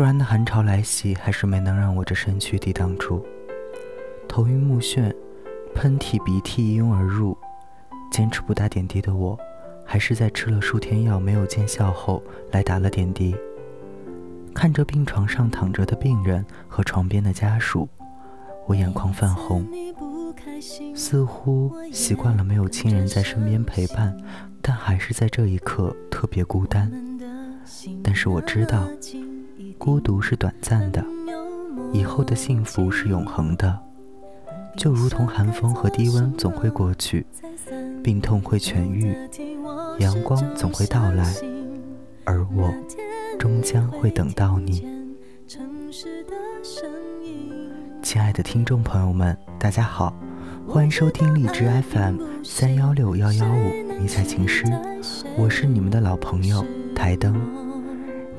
突然的寒潮来袭，还是没能让我这身躯抵挡住，头晕目眩，喷嚏鼻涕一拥而入。坚持不打点滴的我，还是在吃了数天药没有见效后来打了点滴。看着病床上躺着的病人和床边的家属，我眼眶泛红，似乎习惯了没有亲人在身边陪伴，但还是在这一刻特别孤单。但是我知道。孤独是短暂的，以后的幸福是永恒的。就如同寒风和低温总会过去，病痛会痊愈，阳光总会到来，而我终将会等到你。亲爱的听众朋友们，大家好，欢迎收听荔枝 FM 三幺六幺幺五迷彩情诗，我是你们的老朋友台灯。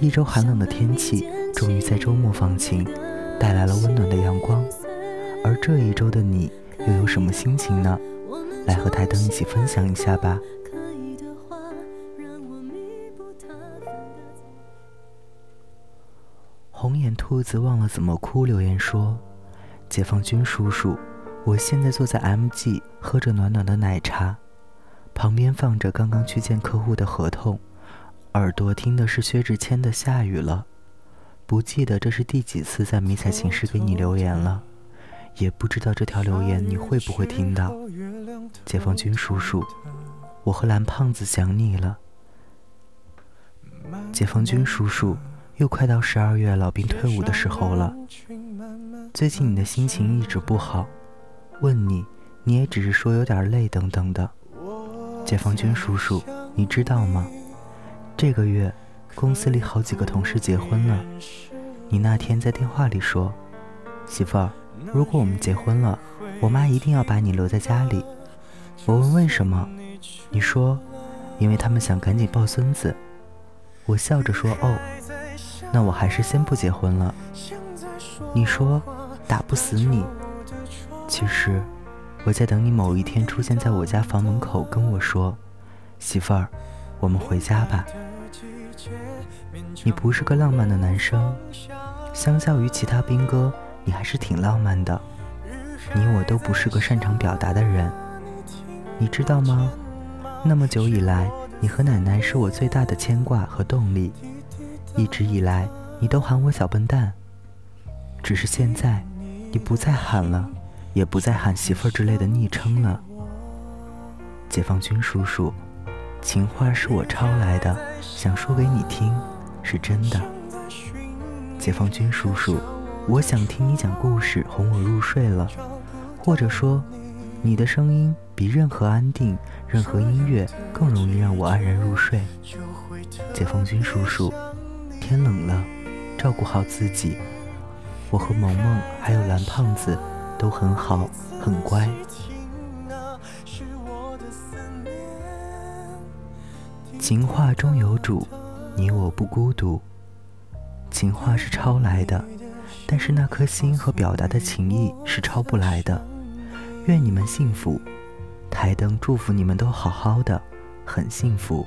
一周寒冷的天气终于在周末放晴，带来了温暖的阳光。而这一周的你又有什么心情呢？来和台灯一起分享一下吧。红眼兔子忘了怎么哭，留言说：“解放军叔叔，我现在坐在 MG，喝着暖暖的奶茶，旁边放着刚刚去见客户的合同。”耳朵听的是薛之谦的《下雨了》，不记得这是第几次在迷彩寝室给你留言了，也不知道这条留言你会不会听到。解放军叔叔，我和蓝胖子想你了。解放军叔叔，又快到十二月老兵退伍的时候了，最近你的心情一直不好，问你，你也只是说有点累等等的。解放军叔叔，你知道吗？这个月，公司里好几个同事结婚了。你那天在电话里说：“媳妇儿，如果我们结婚了，我妈一定要把你留在家里。”我问为什么，你说：“因为他们想赶紧抱孙子。”我笑着说：“哦，那我还是先不结婚了。”你说：“打不死你。”其实，我在等你某一天出现在我家房门口，跟我说：“媳妇儿，我们回家吧。”你不是个浪漫的男生，相较于其他兵哥，你还是挺浪漫的。你我都不是个擅长表达的人，你知道吗？那么久以来，你和奶奶是我最大的牵挂和动力。一直以来，你都喊我小笨蛋，只是现在，你不再喊了，也不再喊媳妇儿之类的昵称了。解放军叔叔。情话是我抄来的，想说给你听，是真的。解放军叔叔，我想听你讲故事，哄我入睡了。或者说，你的声音比任何安定、任何音乐更容易让我安然入睡。解放军叔叔，天冷了，照顾好自己。我和萌萌还有蓝胖子都很好，很乖。情话中有主，你我不孤独。情话是抄来的，但是那颗心和表达的情意是抄不来的。愿你们幸福，台灯祝福你们都好好的，很幸福。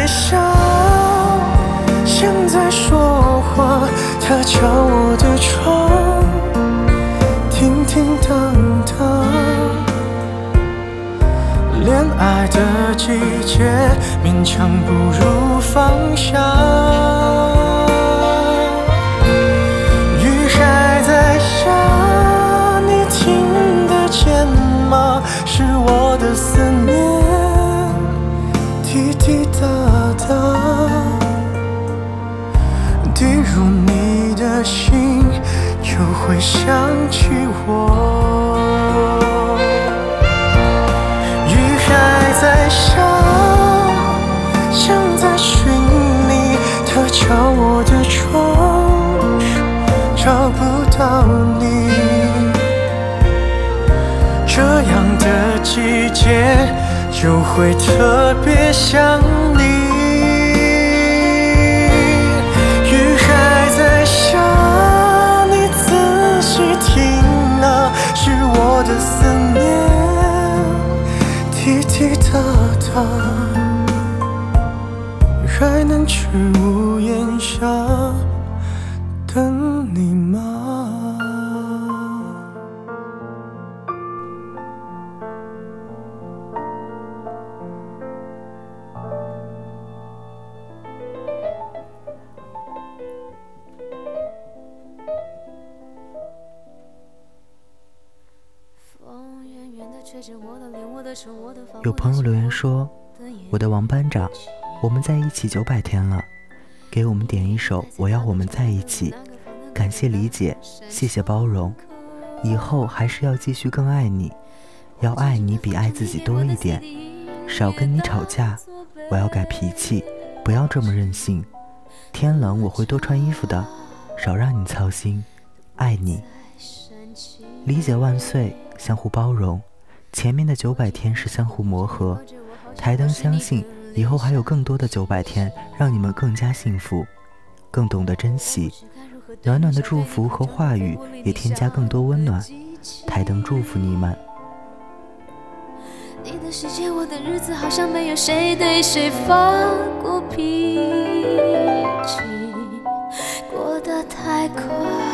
微笑，像在说话。它敲我的窗，叮叮当当。恋爱的季节，勉强不如放下。想起我。雨还在下，像在寻你，它敲我的窗，找不到你。这样的季节就会特别想你。滴滴答答，还能去屋檐下有朋友留言说：“我的王班长，我们在一起九百天了，给我们点一首《我要我们在一起》，感谢理解，谢谢包容，以后还是要继续更爱你，要爱你比爱自己多一点，少跟你吵架，我要改脾气，不要这么任性。天冷我会多穿衣服的，少让你操心，爱你，理解万岁，相互包容。”前面的九百天是相互磨合，台灯相信以后还有更多的九百天，让你们更加幸福，更懂得珍惜。暖暖的祝福和话语也添加更多温暖。台灯祝福你们。你的世界，我的日子，好像没有谁对谁发过脾气，过得太快。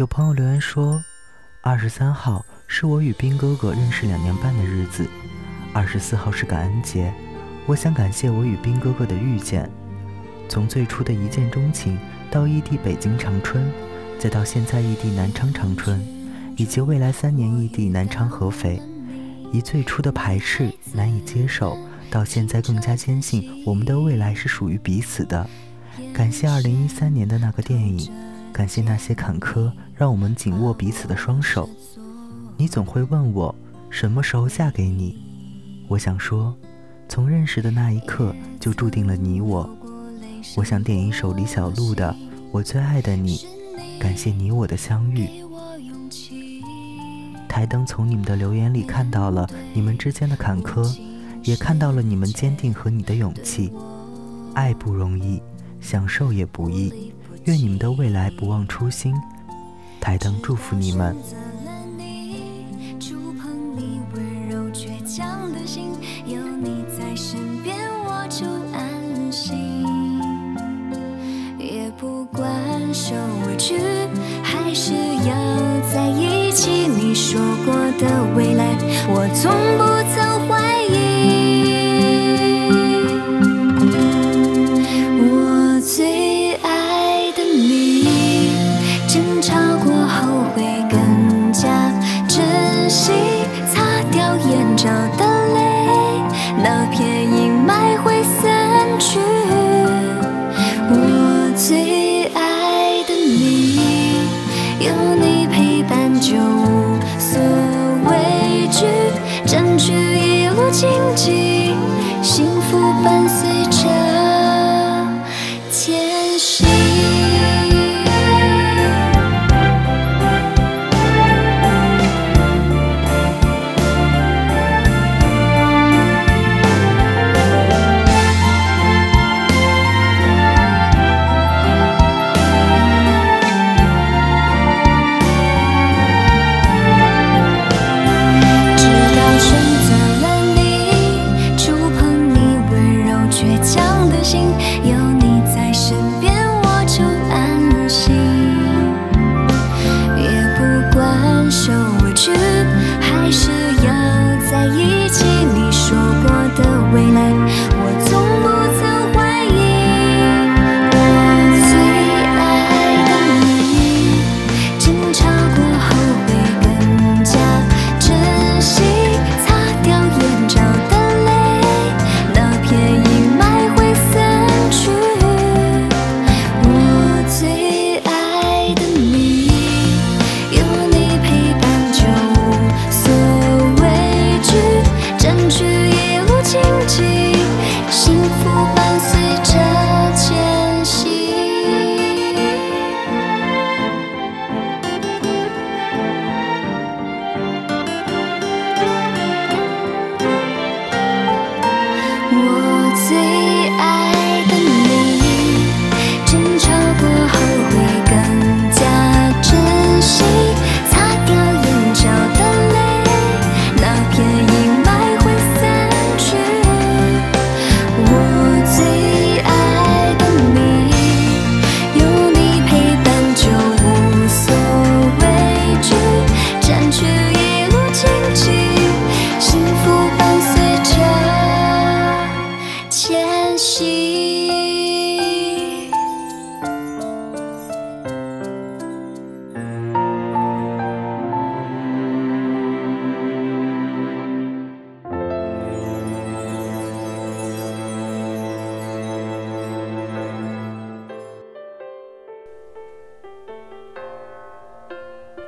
有朋友留言说，二十三号是我与兵哥哥认识两年半的日子，二十四号是感恩节，我想感谢我与兵哥哥的遇见，从最初的一见钟情到异地北京长春，再到现在异地南昌长春，以及未来三年异地南昌合肥，以最初的排斥难以接受，到现在更加坚信我们的未来是属于彼此的。感谢二零一三年的那个电影，感谢那些坎坷。让我们紧握彼此的双手。你总会问我什么时候嫁给你，我想说，从认识的那一刻就注定了你我。我想点一首李小璐的《我最爱的你》，感谢你我的相遇。台灯从你们的留言里看到了你们之间的坎坷，也看到了你们坚定和你的勇气。爱不容易，享受也不易，愿你们的未来不忘初心。台灯祝福你们你。触碰你温柔倔强的心，有你在身边我就安心。也不管受委屈，还是要在一起。你说过的未来，我从不曾怀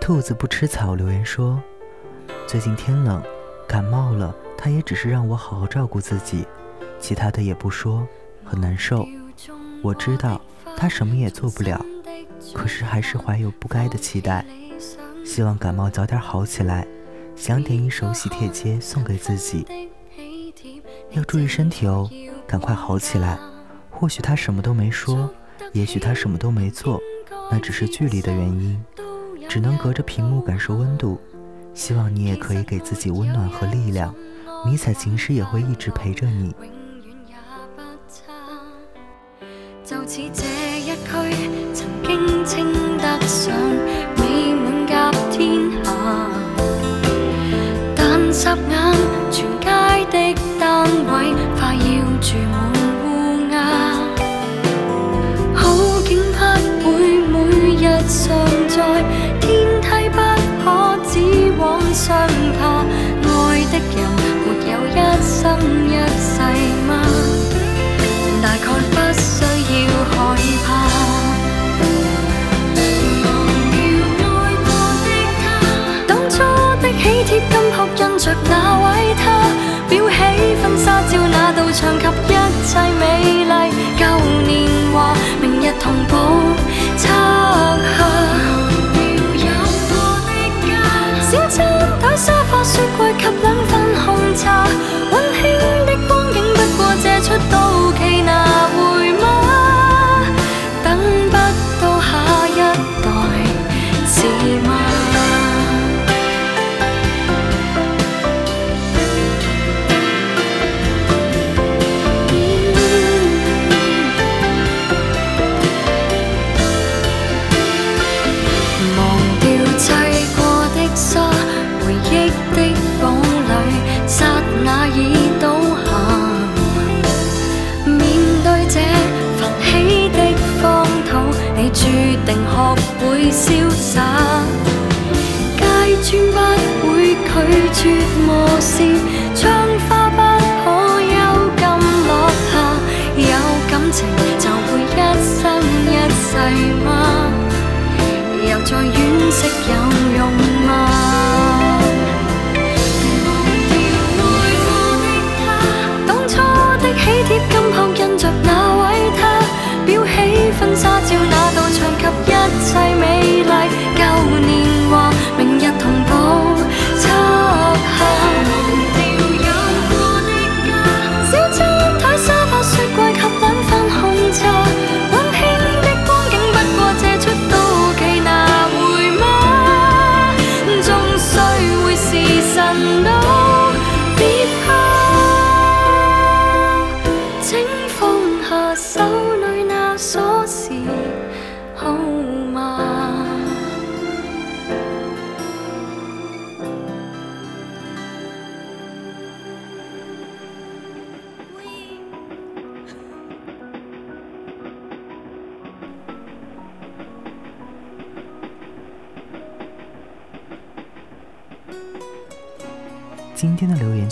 兔子不吃草留言说：“最近天冷，感冒了，他也只是让我好好照顾自己，其他的也不说，很难受。我知道他什么也做不了，可是还是怀有不该的期待，希望感冒早点好起来。想点一首《喜帖街》送给自己，要注意身体哦，赶快好起来。或许他什么都没说，也许他什么都没做，那只是距离的原因。”只能隔着屏幕感受温度。希望你也可以给自己温暖和力量迷彩琴师也会一直陪着你。就似这一区曾经称得上美满甲天下。但霎眼学会潇洒，街砖不会拒绝磨蚀，窗花不可幽禁落下。有感情就会一生一世吗？又再惋惜有用吗？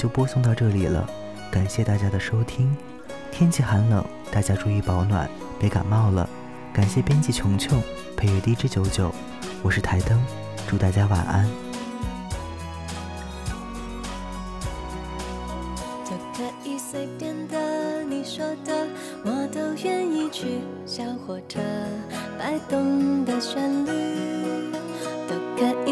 就播送到这里了，感谢大家的收听。天气寒冷，大家注意保暖，别感冒了。感谢编辑琼琼，配乐 DJ 九九，我是台灯，祝大家晚安。都可以随便的，你说的我都愿意去。小火车摆动的旋律，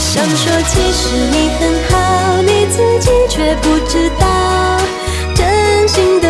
想说，其实你很好，你自己却不知道，真心的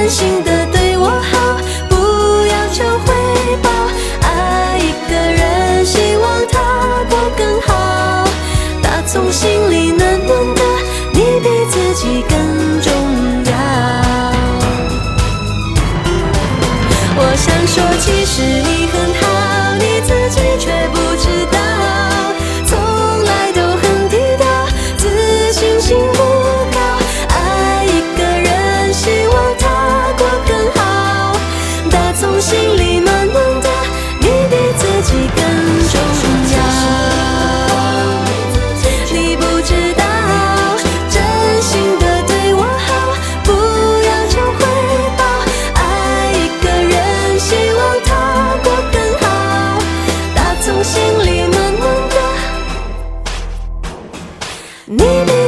真心的对我好不要求回报。爱一个人希望他过更好。打从心里暖暖的你